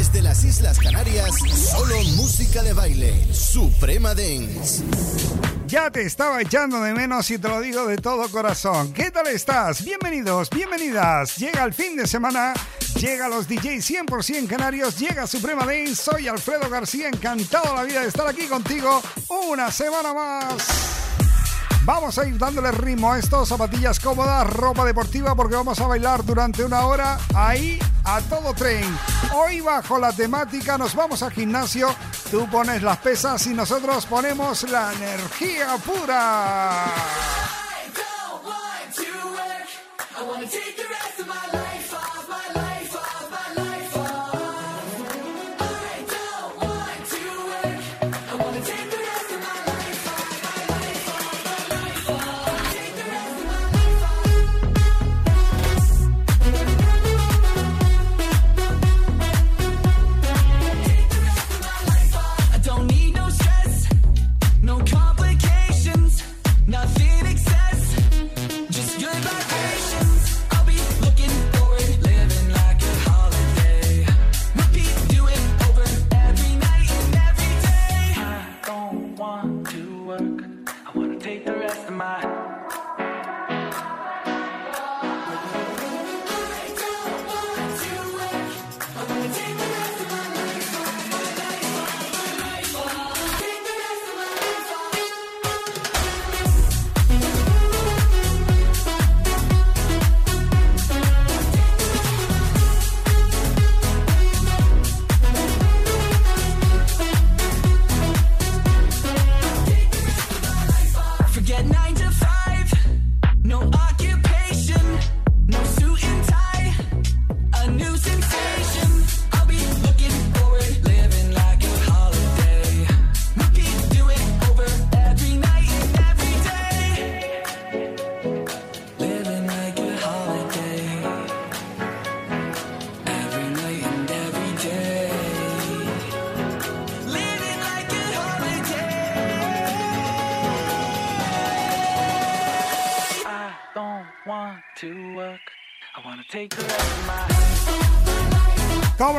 Desde las Islas Canarias, solo música de baile. Suprema Dance. Ya te estaba echando de menos y te lo digo de todo corazón. ¿Qué tal estás? Bienvenidos, bienvenidas. Llega el fin de semana, llega los DJs 100% canarios, llega Suprema Dance. Soy Alfredo García, encantado la vida de estar aquí contigo una semana más. Vamos a ir dándole ritmo a esto, zapatillas cómodas, ropa deportiva, porque vamos a bailar durante una hora ahí a todo tren. Hoy bajo la temática nos vamos al gimnasio, tú pones las pesas y nosotros ponemos la energía pura.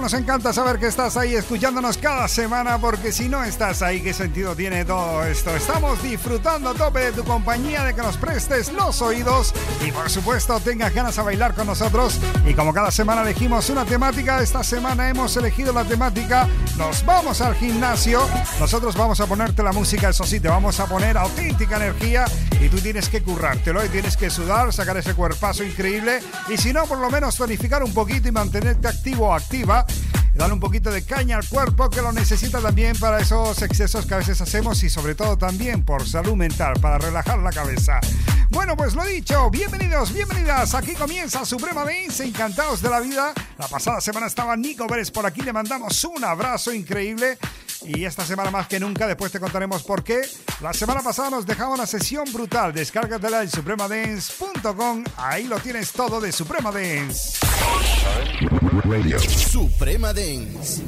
Nos encanta saber que estás ahí escuchándonos cada semana, porque si no estás ahí, ¿qué sentido tiene todo esto? Estamos disfrutando a tope de tu compañía, de que nos prestes los oídos y por supuesto tengas ganas a bailar con nosotros. Y como cada semana elegimos una temática, esta semana hemos elegido la temática Nos vamos al gimnasio. Nosotros vamos a ponerte la música, eso sí, te vamos a poner auténtica energía y tú tienes que currártelo y tienes que sudar, sacar ese cuerpazo increíble y si no, por lo menos tonificar un poquito y mantenerte activo o activa. Dale un poquito de caña al cuerpo que lo necesita también para esos excesos que a veces hacemos y sobre todo también por salud mental, para relajar la cabeza. Bueno, pues lo dicho, bienvenidos, bienvenidas. Aquí comienza Suprema Dance, encantados de la vida. La pasada semana estaba Nico Pérez por aquí, le mandamos un abrazo increíble. Y esta semana más que nunca, después te contaremos por qué. La semana pasada nos dejaba una sesión brutal. Descárgatela en supremadance.com. Ahí lo tienes todo de Suprema Dance. Suprema Dance.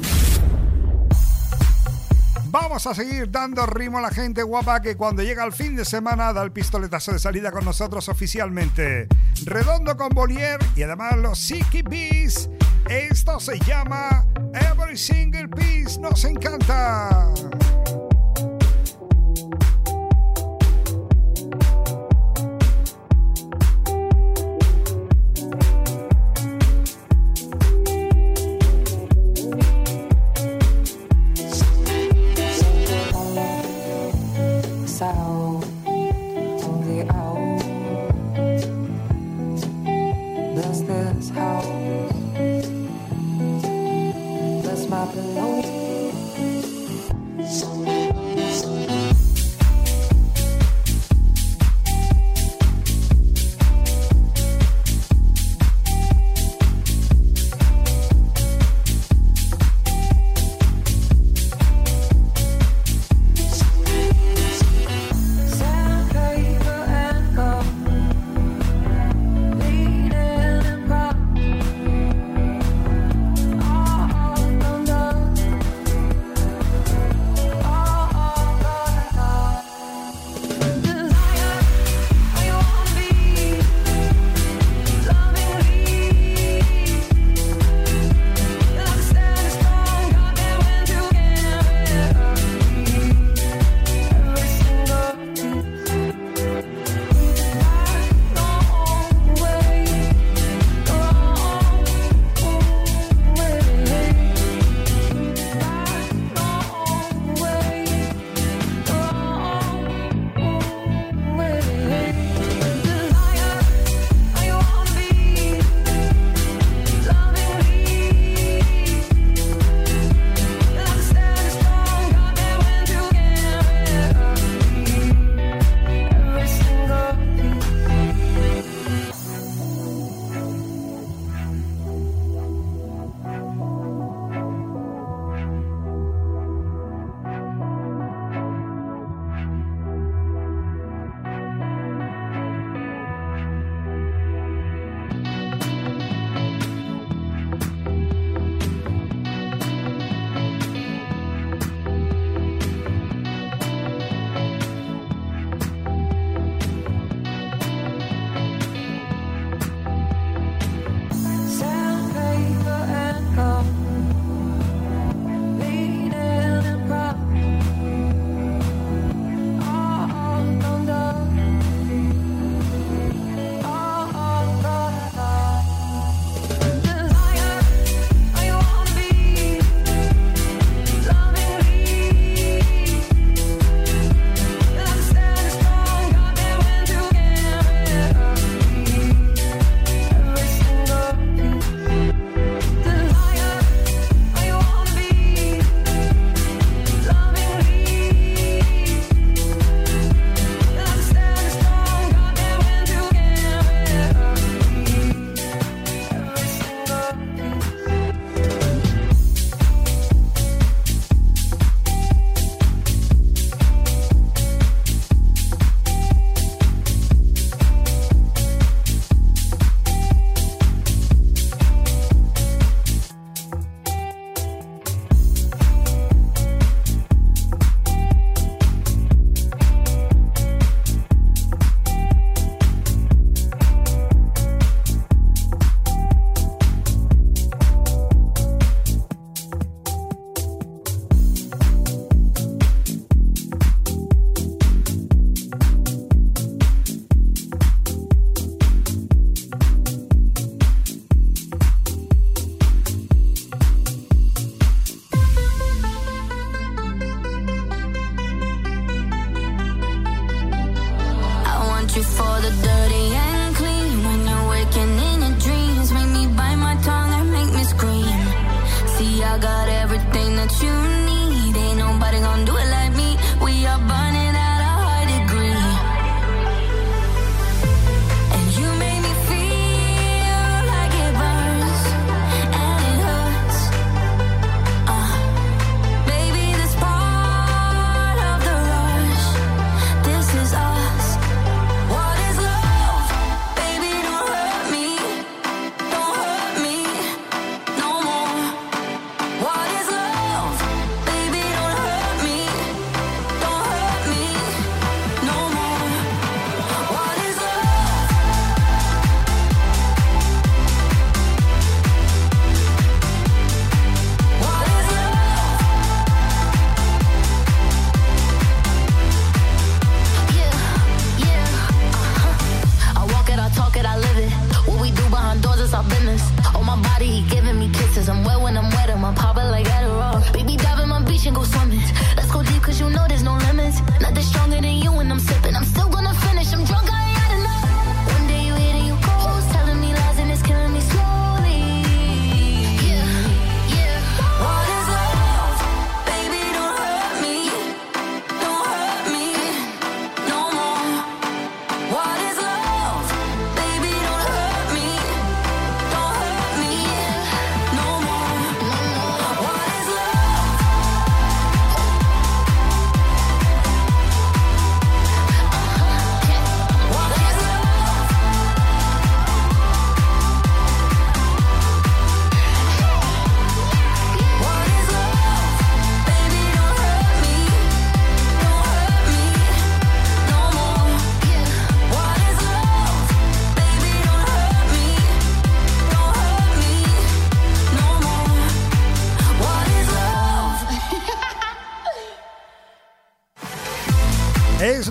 Vamos a seguir dando ritmo a la gente guapa que cuando llega el fin de semana da el pistoletazo de salida con nosotros oficialmente. Redondo con Bolier y además los Siki Bees. Esto se llama Every Single Piece. Nos encanta.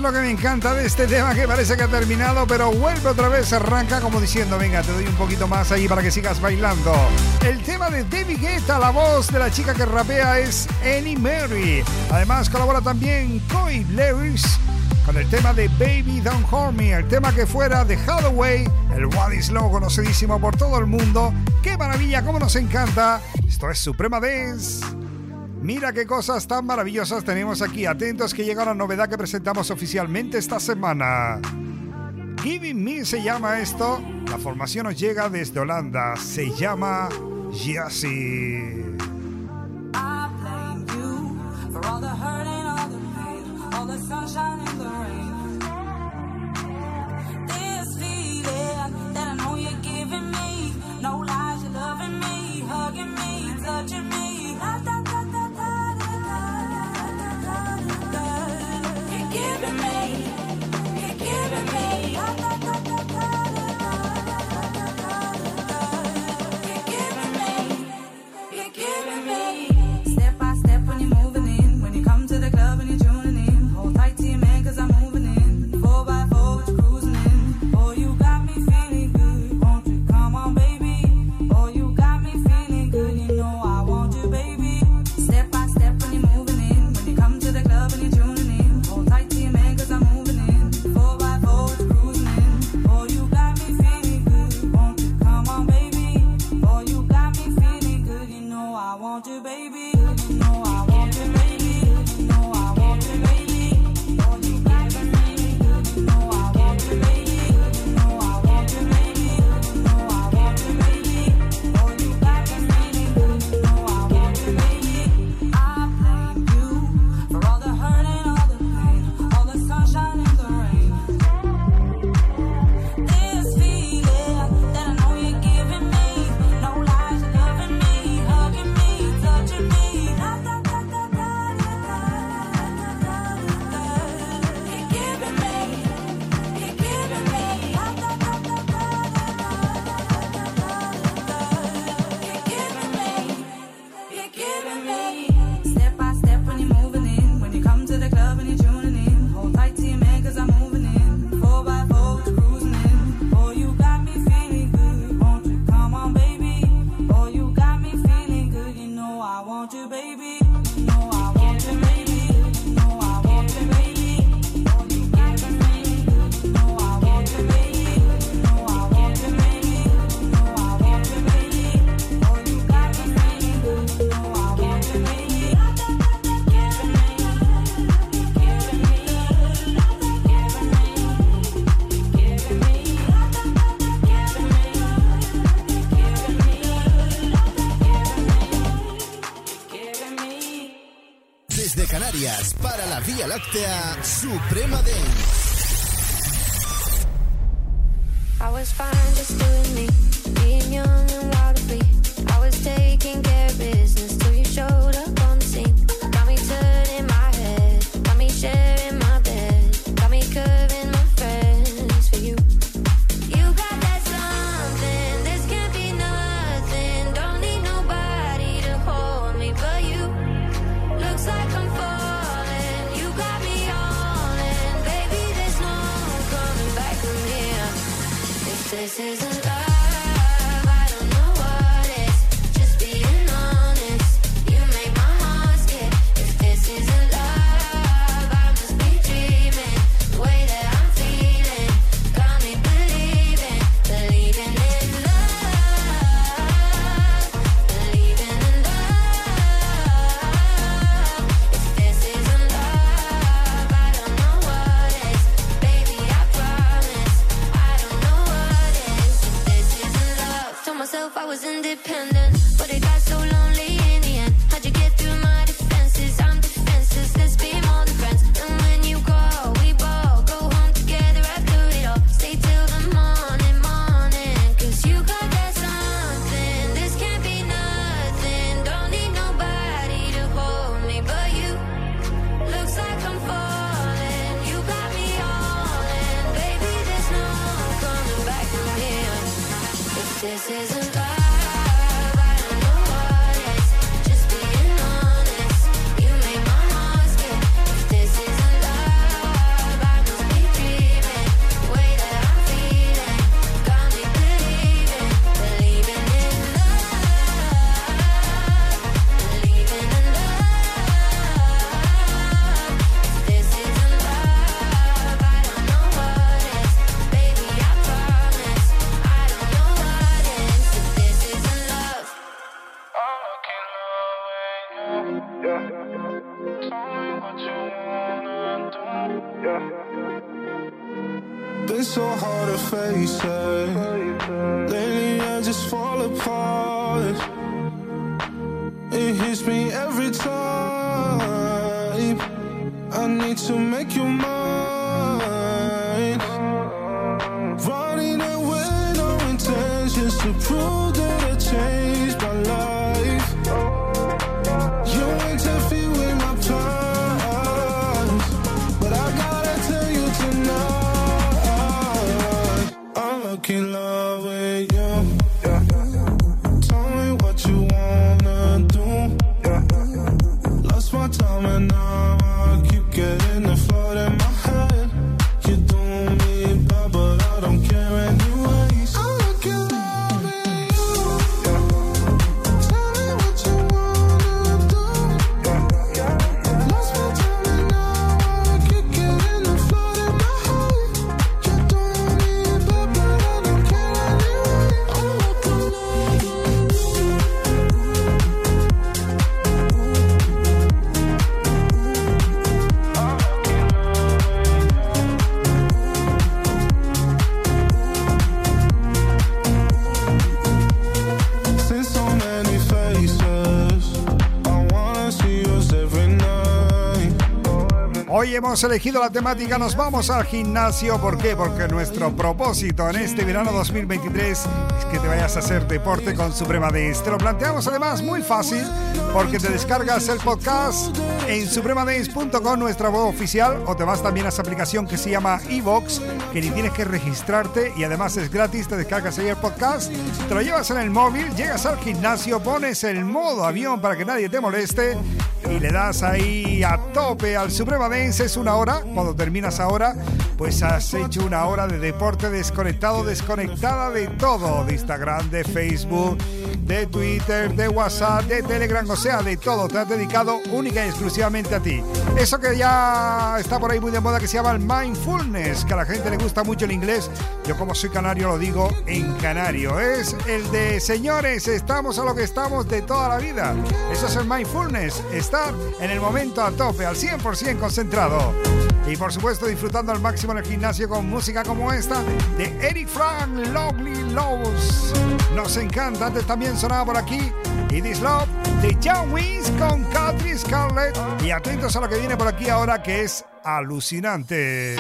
lo que me encanta de este tema que parece que ha terminado, pero vuelve otra vez, arranca como diciendo, venga, te doy un poquito más ahí para que sigas bailando. El tema de Debbie Guetta, la voz de la chica que rapea es Annie Mary. Además colabora también Coy Lewis con el tema de Baby Don't Hurt Me, el tema que fuera de Hathaway, el One Is Low conocidísimo por todo el mundo. ¡Qué maravilla! ¡Cómo nos encanta! Esto es Suprema Dance. Mira qué cosas tan maravillosas tenemos aquí. Atentos que llega la novedad que presentamos oficialmente esta semana. Giving Me se llama esto. La formación nos llega desde Holanda. Se llama Yassi. Hemos elegido la temática, nos vamos al gimnasio. ¿Por qué? Porque nuestro propósito en este verano 2023 es que te vayas a hacer deporte con Suprema Dance. Te lo planteamos además muy fácil porque te descargas el podcast en supremadance.com, nuestra web oficial, o te vas también a esa aplicación que se llama Evox, que ni tienes que registrarte y además es gratis. Te descargas ahí el podcast, te lo llevas en el móvil, llegas al gimnasio, pones el modo avión para que nadie te moleste y le das ahí a tope al Suprema. Es una hora. Cuando terminas ahora, pues has hecho una hora de deporte desconectado, desconectada de todo: de Instagram, de Facebook, de Twitter, de WhatsApp, de Telegram, o sea, de todo. Te has dedicado única y exclusivamente a ti. Eso que ya está por ahí muy de moda que se llama el mindfulness, que a la gente le gusta mucho el inglés. Yo, como soy canario, lo digo en canario. Es el de señores, estamos a lo que estamos de toda la vida. Eso es el mindfulness. Estar en el momento a tope, al 100% concentrado. Y por supuesto disfrutando al máximo en el gimnasio con música como esta de Eric Frank, Lovely Loves. Nos encanta, antes también sonaba por aquí It Is Love de John Wins con Catherine Scarlett. Y atentos a lo que viene por aquí ahora que es alucinante.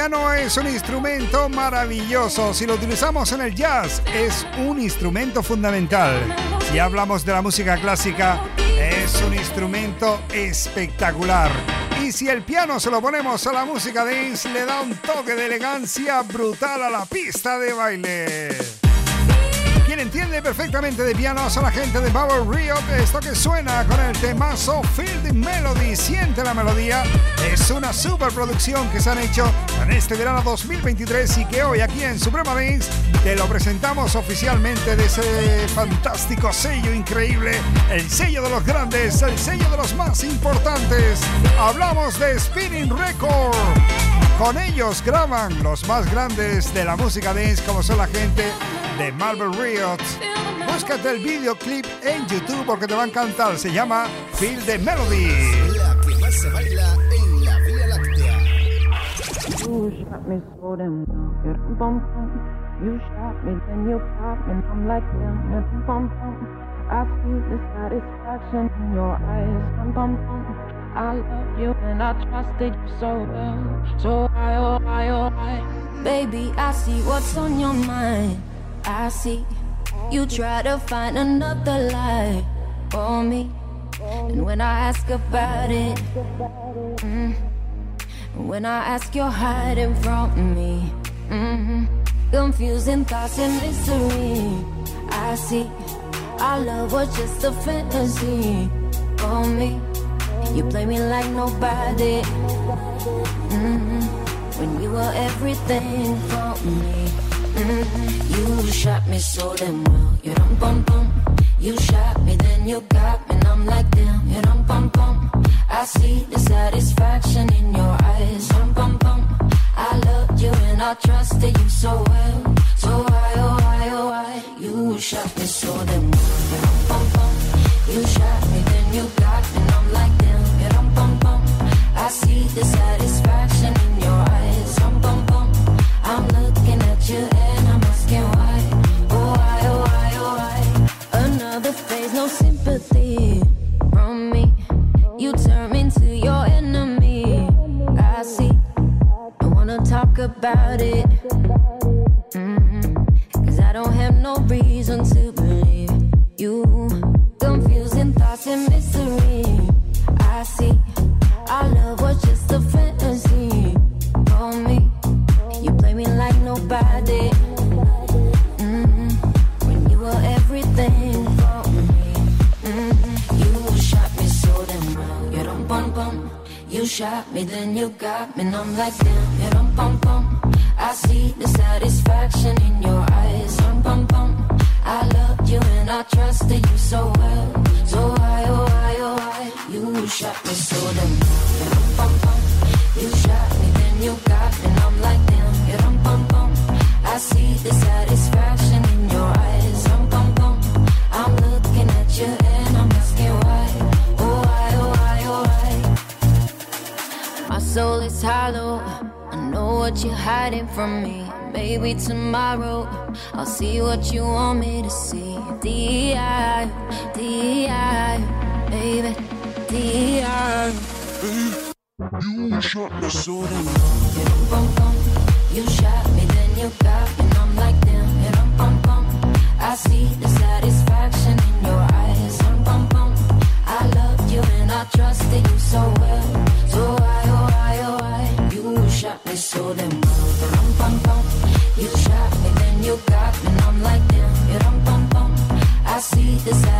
Piano es un instrumento maravilloso. Si lo utilizamos en el jazz, es un instrumento fundamental. Si hablamos de la música clásica, es un instrumento espectacular. Y si el piano se lo ponemos a la música dance, le da un toque de elegancia brutal a la pista de baile. Quien entiende perfectamente de piano son la gente de Power Riot. Esto que suena con el temazo Field Melody. Siente la melodía. Es una superproducción que se han hecho en este verano 2023 y que hoy aquí en Suprema Dance te lo presentamos oficialmente de ese fantástico sello increíble. El sello de los grandes, el sello de los más importantes. Hablamos de Spinning Record. Con ellos graban los más grandes de la música dance como son la gente de Marble Riot. Búscate el videoclip en YouTube porque te va a encantar. Se llama Feel the Melody. You shot me so damn well, yeah, bum bum. You shot me, then you popped me, and I'm like damn, yeah, bum bum. I see the satisfaction in your eyes, bum bum bum. I love you and I trusted you so well, so I, oh I, oh I. Baby, I see what's on your mind. I see you try to find another lie for me. And when I ask about it, when I ask, you're hiding from me. hmm Confusing thoughts and mystery. I see our love was just a fantasy for me. You play me like nobody. hmm When you were everything for me. Mhm. You shot me so damn well. You dum bum bum. You shot me, then you got me, and I'm like damn. You dum bum bum. I see the satisfaction in your eyes. Dum bum bum. I loved you and I trusted you so well. So why oh why oh why you shot me so damn well. You dum bum bum. You shot me, then you got me, and I'm like damn. You dum bum bum. I see the satisfaction about it. Mhm. Cause I don't have no reason to believe you. Confusing thoughts and mystery. I see. Our love was just a fantasy for me. You play me like nobody. Mhm. When you were everything for me. Mhm. You shot me so damn well. You dum bum bum. You shot me, then you got me, and I'm like damn. You dum bum bum. I see the satisfaction in your eyes. I loved you and I trusted you so well. So why, oh why, oh why? You shot me so damn. You shot me, then you got and I'm like damn. I see the satisfaction hiding from me. Maybe tomorrow I'll see what you want me to see. D.I. D.I. Baby. D.I. You shot me so damn You dum bum bum. You shot me, then you got me, and I'm like damn. You dum bum bum. I see the satisfaction in your eyes. Dum bum bum. I loved you and I trusted you so well. decide.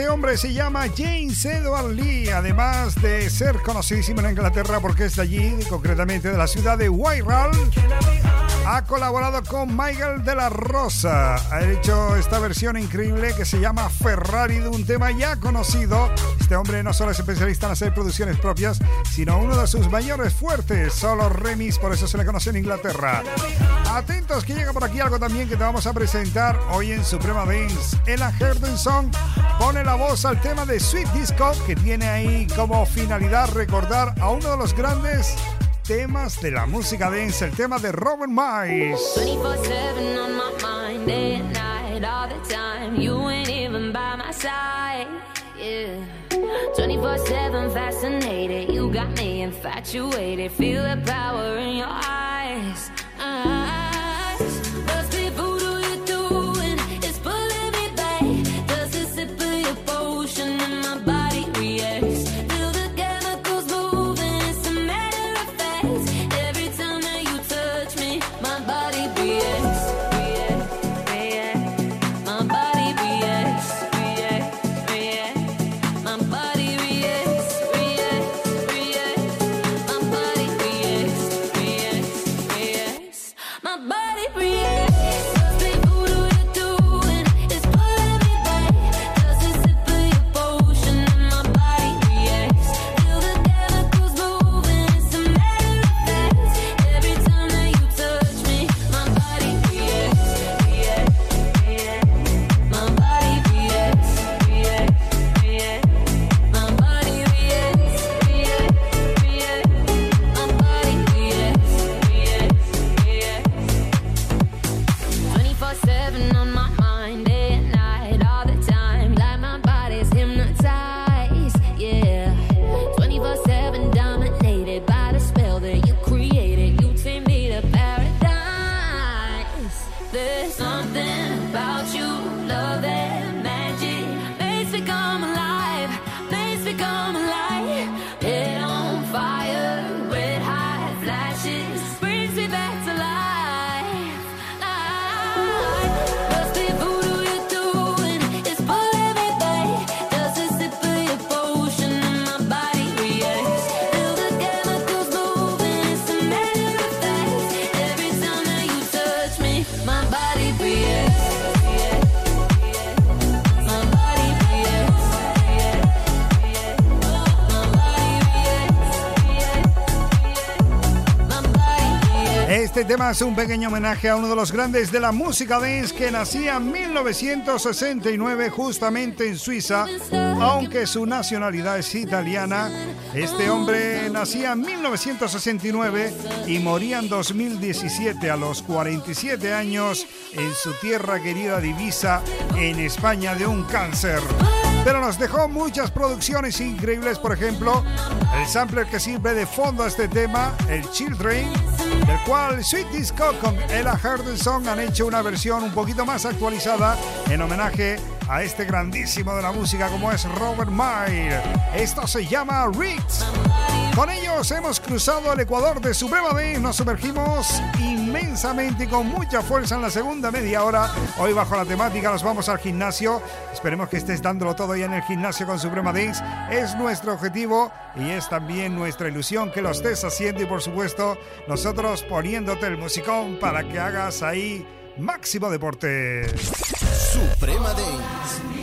Este hombre se llama James Edward Lee, además de ser conocidísimo en Inglaterra porque es de allí, concretamente de la ciudad de Whitehall. Ha colaborado con Michael de la Rosa. Ha hecho esta versión increíble que se llama Ferrari de un tema ya conocido. Este hombre no solo es especialista en hacer producciones propias, sino uno de sus mayores fuertes, solo remix, por eso se le conoce en Inglaterra. Atentos que llega por aquí algo también que te vamos a presentar hoy en Suprema Dance. Ella Herdenson pone la voz al tema de Sweet Disco que tiene ahí como finalidad recordar a uno de los grandes temas de la música dance, el tema de Robert Miles. 24-7 on my mind, day and night, all the time. You ain't even by my side, yeah. 24-7 fascinated, you got me infatuated. Feel the power in your eyes. Es un pequeño homenaje a uno de los grandes de la música dance que nacía en 1969 justamente en Suiza, aunque su nacionalidad es italiana. Este hombre nacía en 1969 y moría en 2017 a los 47 años en su tierra querida Divisa en España de un cáncer. Pero nos dejó muchas producciones increíbles, por ejemplo, el sampler que sirve de fondo a este tema, el Children, del cual Sweet Disco con Ella Henderson han hecho una versión un poquito más actualizada en homenaje a este grandísimo de la música como es Robert Meyer. Esto se llama Ritz. Con ellos hemos cruzado el Ecuador de Suprema Dance, nos sumergimos inmensamente y con mucha fuerza en la segunda media hora. Hoy bajo la temática nos vamos al gimnasio. Esperemos que estés dándolo todo ya en el gimnasio con Suprema Dance. Es nuestro objetivo y es también nuestra ilusión que lo estés haciendo y por supuesto nosotros poniéndote el musicón para que hagas ahí máximo deporte. Suprema Dance.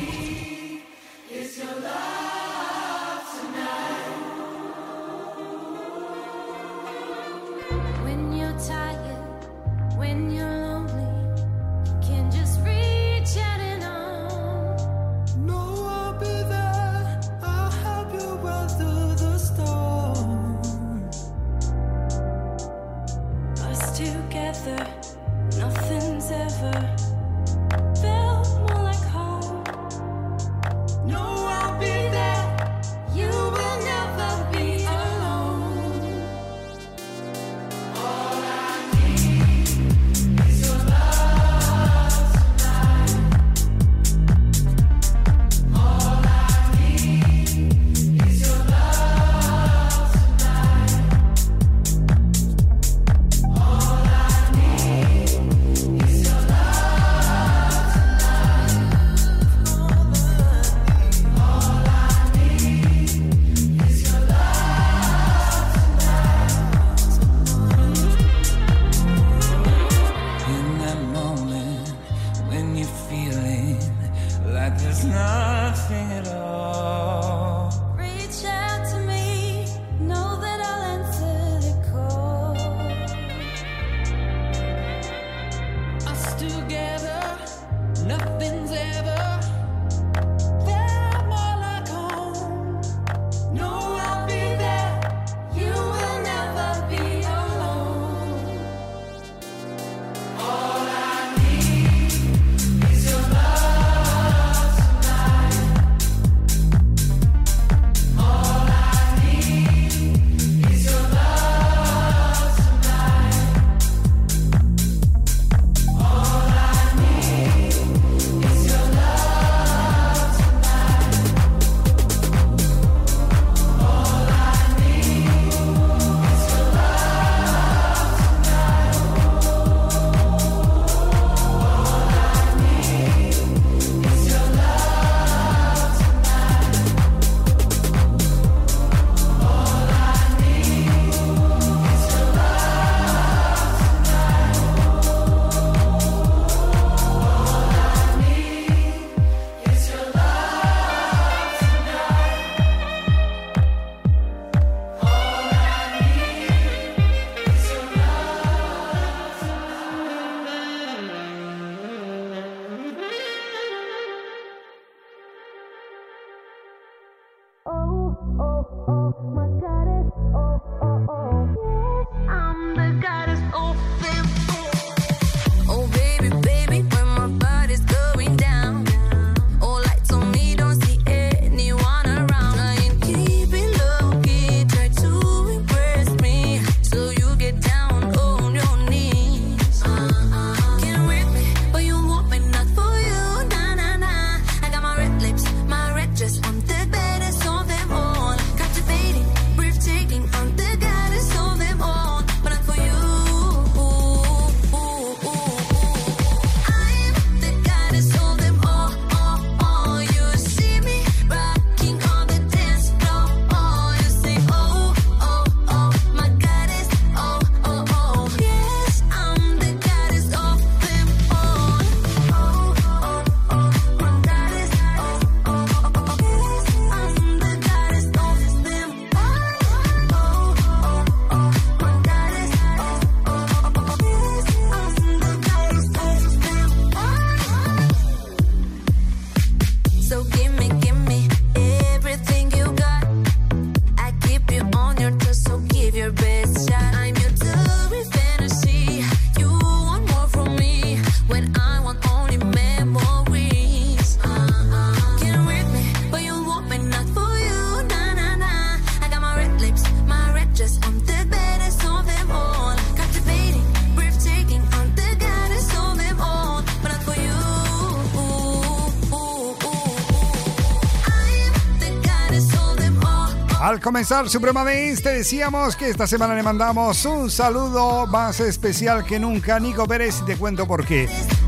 Comenzar Suprema Dance te decíamos que esta semana le mandamos un saludo más especial que nunca Nico Pérez te cuento por qué.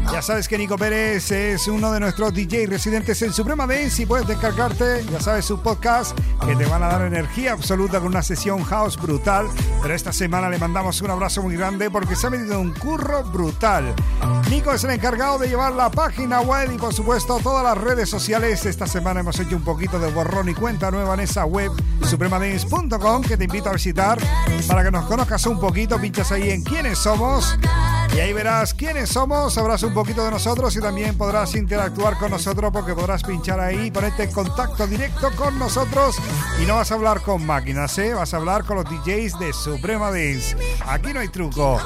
Ya sabes que Nico Pérez es uno de nuestros DJ residentes en Suprema Dance y puedes descargarte, ya sabes, su podcast que te van a dar energía absoluta con una sesión house brutal. Pero esta semana le mandamos un abrazo muy grande porque se ha metido un curro brutal. Nico es el encargado de llevar la página web y por supuesto todas las redes sociales. Esta semana hemos hecho un poquito de borrón y cuenta nueva en esa web supremadance.com que te invito a visitar para que nos conozcas un poquito. Pinchas ahí en quiénes somos y ahí verás quiénes somos, sabrás un poquito de nosotros y también podrás interactuar con nosotros porque podrás pinchar ahí ponerte en contacto directo con nosotros y no vas a hablar con máquinas, ¿eh? vas a hablar con los DJs de Suprema Dance. Aquí no hay truco.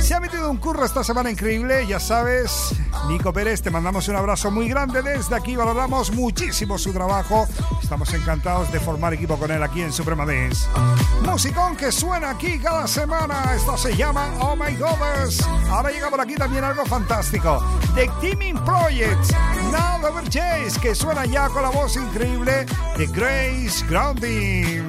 Se ha metido un curro esta semana increíble, ya sabes. Nico Pérez, te mandamos un abrazo muy grande desde aquí. Valoramos muchísimo su trabajo. Estamos encantados de formar equipo con él aquí en Suprema Dance. Musicón que suena aquí cada semana. Esto se llama Oh My Goddess. Ahora llega por aquí también algo fantástico. The Teaming Project. Now Over Chase, que suena ya con la voz increíble de Grace Grounding.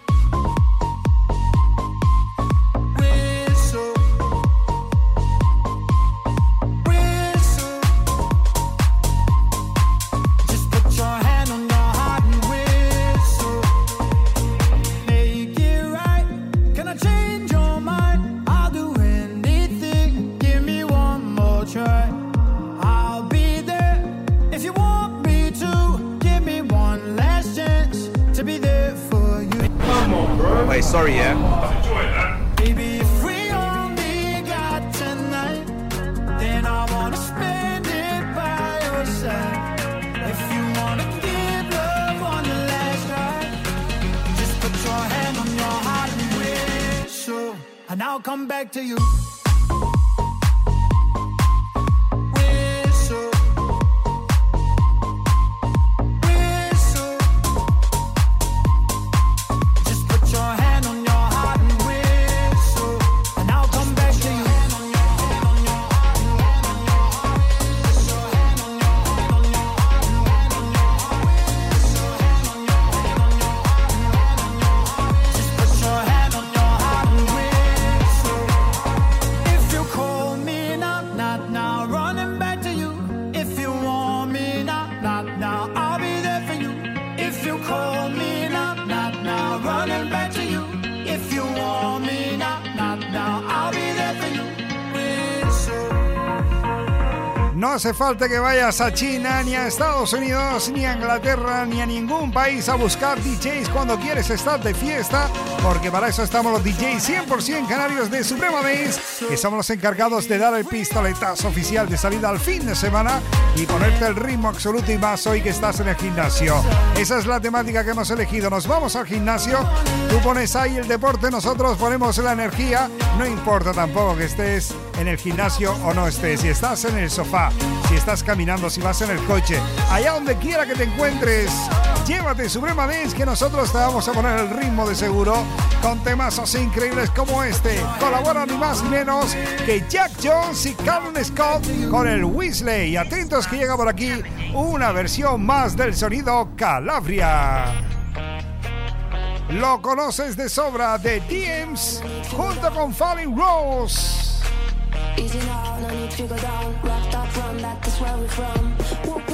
hace falta que vayas a China, ni a Estados Unidos, ni a Inglaterra, ni a ningún país a buscar DJs cuando quieres estar de fiesta, porque para eso estamos los DJs 100% canarios de Suprema Base, que somos los encargados de dar el pistoletazo oficial de salida al fin de semana y ponerte el ritmo absoluto y más hoy que estás en el gimnasio. Esa es la temática que hemos elegido. Nos vamos al gimnasio, tú pones ahí el deporte, nosotros ponemos la energía, no importa tampoco que estés en el gimnasio o no estés, si estás en el sofá, si estás caminando, si vas en el coche, allá donde quiera que te encuentres, llévate Suprema Dance que nosotros te vamos a poner el ritmo de seguro con temazos increíbles como este. Colaboran ni más ni menos que Jack Jones y Calvin Scott con el Weasley. Y atentos que llega por aquí una versión más del sonido Calabria. Lo conoces de sobra de DMs junto con Falling Rose. Easy now, no need to go down Wrapped up, run that. that's where we're from Whoop.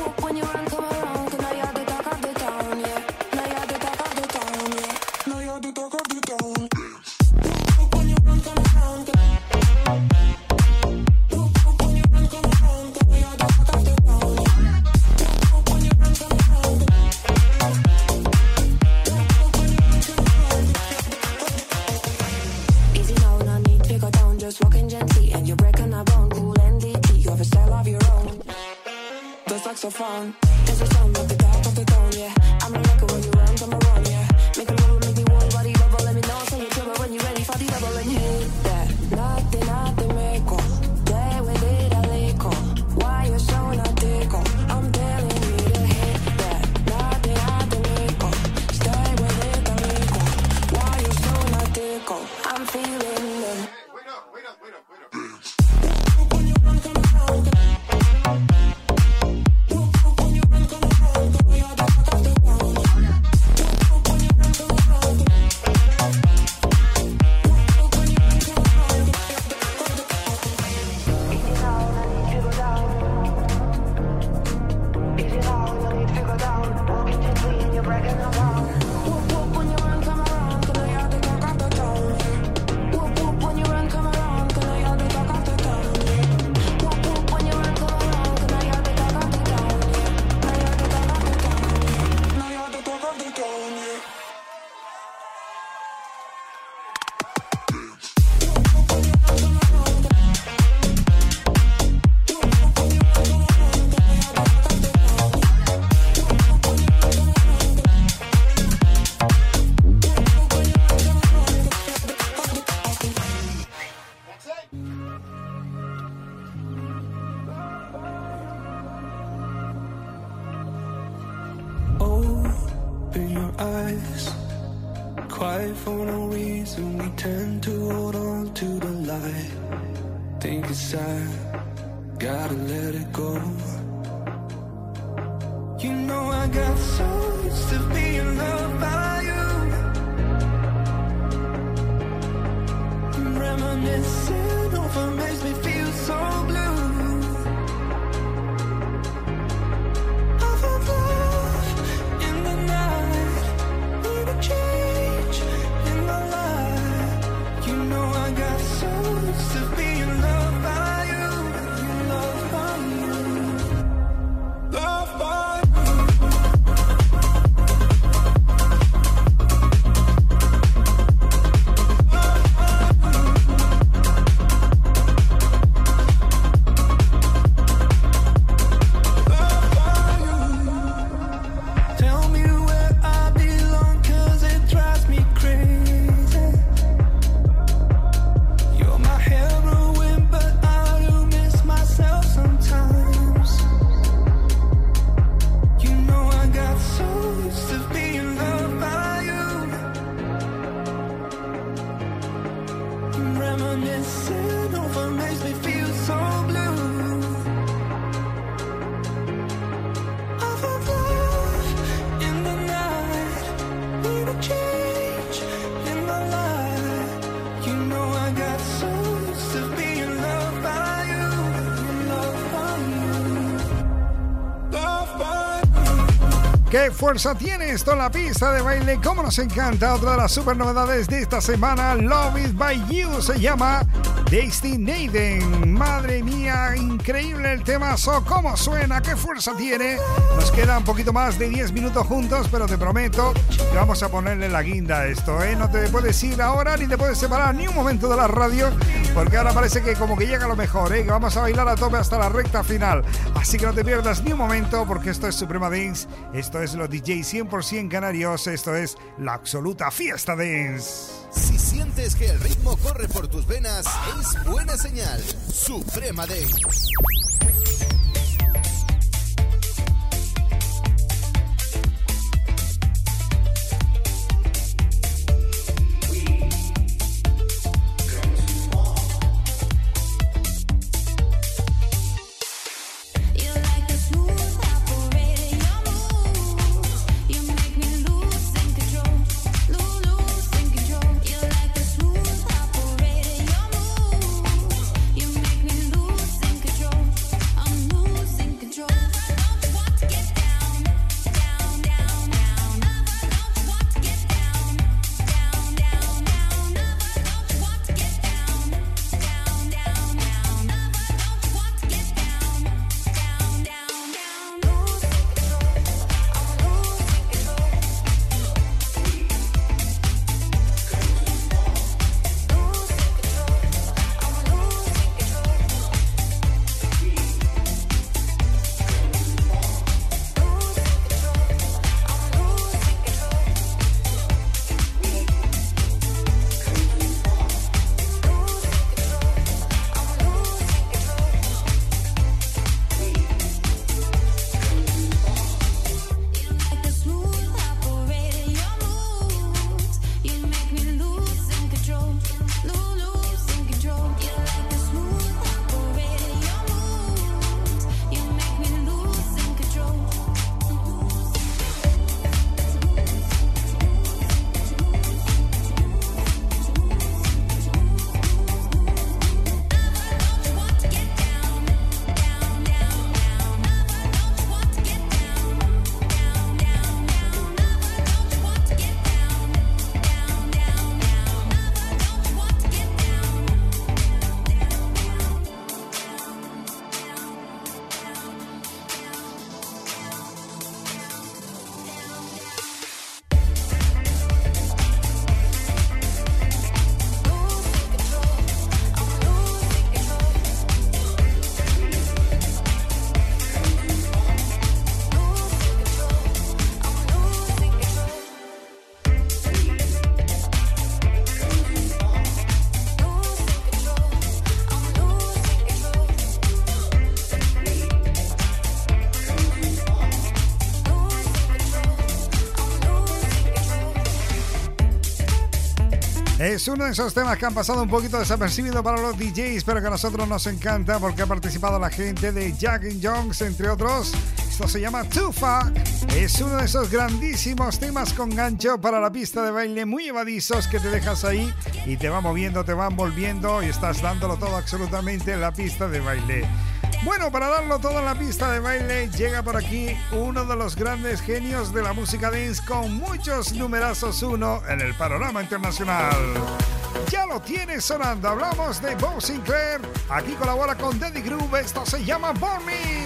Fuerza tiene esto en la pista de baile? ¿Cómo nos encanta? Otra de las super novedades de esta semana, Love Is By You, se llama Daisy Naden. Madre mía, increíble el temazo, cómo suena, qué fuerza tiene. Nos queda un poquito más de 10 minutos juntos, pero te prometo que vamos a ponerle la guinda a esto, ¿eh? No te puedes ir ahora ni te puedes separar ni un momento de la radio, porque ahora parece que como que llega lo mejor, ¿eh? Que vamos a bailar a tope hasta la recta final. Así que no te pierdas ni un momento, porque esto es Suprema Dance, esto es los DJ 100% canarios, esto es la absoluta fiesta dance. Si sientes que el ritmo corre por tus venas, es buena señal. Suprema Dance. Es uno de esos temas que han pasado un poquito desapercibido para los DJs, pero que a nosotros nos encanta porque ha participado la gente de Jack and Jones, entre otros. Esto se llama Tufa. Es uno de esos grandísimos temas con gancho para la pista de baile, muy evadizos que te dejas ahí y te va moviendo, te van volviendo y estás dándolo todo absolutamente en la pista de baile. Bueno, para darlo todo en la pista de baile, llega por aquí uno de los grandes genios de la música dance con muchos numerazos uno en el panorama internacional. Ya lo tienes sonando, hablamos de Bo Sinclair. Aquí colabora con Daddy Groove, esto se llama Born Me.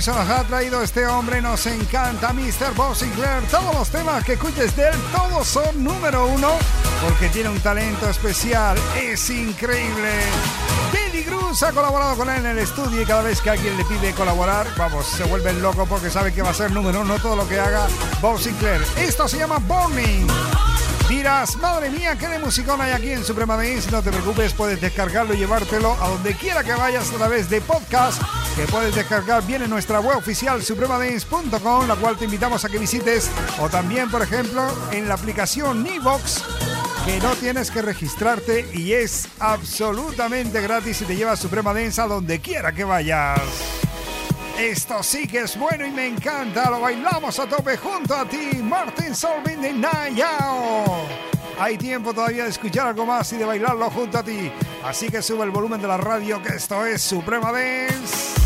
Producciones nos ha traído este hombre, nos encanta Mr. Bob Sinclair. Todos los temas que escuches de él, todos son número uno, porque tiene un talento especial, es increíble. Teddy Cruz ha colaborado con él en el estudio y cada vez que alguien le pide colaborar, vamos, se vuelve loco porque sabe que va a ser número uno todo lo que haga Bob Sinclair. Esto se llama Burning. Dirás, madre mía, qué de musicón hay aquí en Suprema Dance. No te preocupes, puedes descargarlo y llevártelo a donde quiera que vayas a través de podcast puedes descargar bien en nuestra web oficial supremadance.com, la cual te invitamos a que visites, o también, por ejemplo, en la aplicación Nivox, que no tienes que registrarte y es absolutamente gratis y te lleva Suprema Dance a donde quiera que vayas. Esto sí que es bueno y me encanta, lo bailamos a tope junto a ti, Martin Solving de Nayao. Hay tiempo todavía de escuchar algo más y de bailarlo junto a ti. Así que sube el volumen de la radio que esto es Suprema Dance.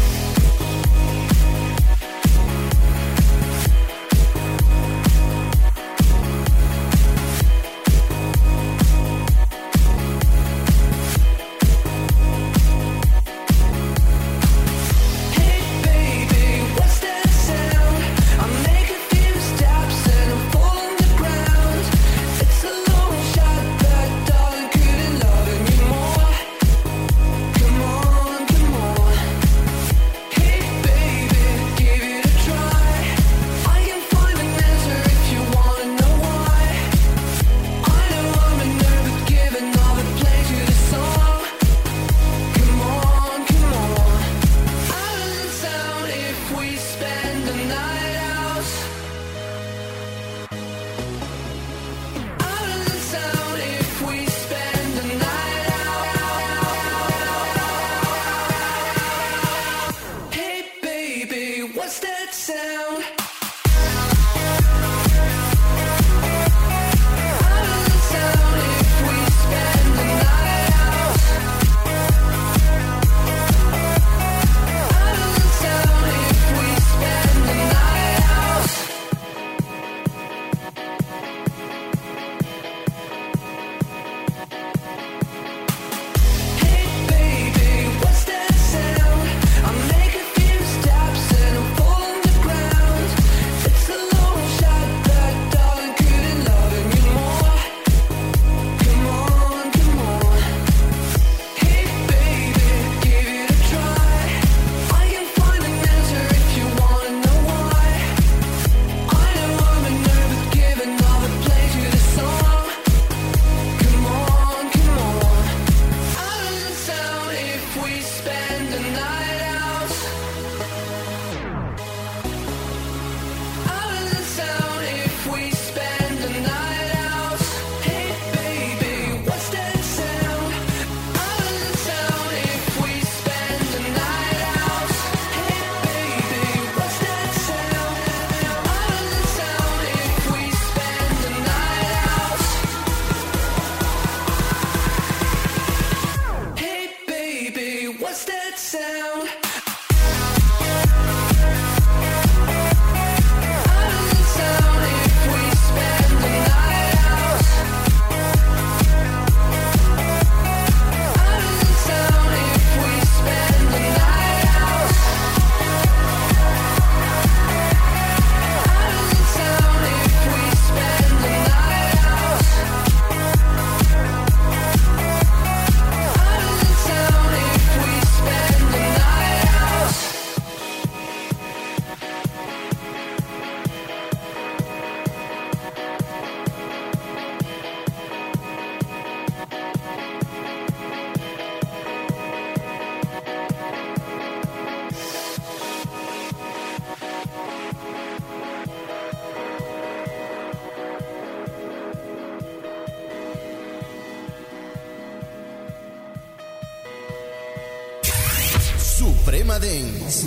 Dance.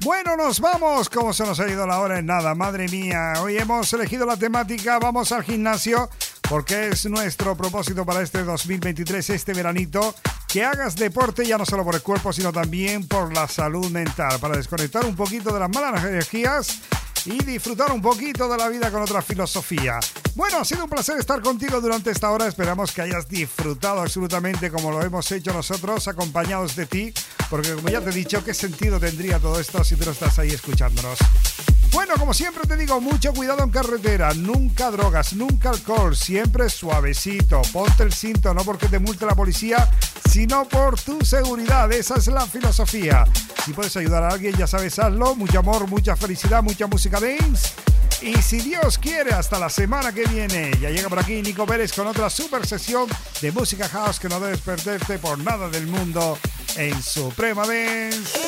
Bueno, nos vamos. Como se nos ha ido la hora en nada, madre mía. Hoy hemos elegido la temática, vamos al gimnasio, porque es nuestro propósito para este 2023, este veranito, que hagas deporte ya no solo por el cuerpo, sino también por la salud mental, para desconectar un poquito de las malas energías y disfrutar un poquito de la vida con otra filosofía. Bueno, ha sido un placer estar contigo durante esta hora. Esperamos que hayas disfrutado absolutamente como lo hemos hecho nosotros, acompañados de ti, porque como ya te he dicho, ¿qué sentido tendría todo esto si tú no estás ahí escuchándonos? Bueno, como siempre te digo, mucho cuidado en carretera, nunca drogas, nunca alcohol, siempre suavecito, ponte el cinto, no porque te multe la policía, sino por tu seguridad, esa es la filosofía. Si puedes ayudar a alguien, ya sabes, hazlo, mucho amor, mucha felicidad, mucha música dance. Y si Dios quiere, hasta la semana que viene. Ya llega por aquí Nico Pérez con otra super sesión de música house que no debes perderte por nada del mundo en Suprema Dance.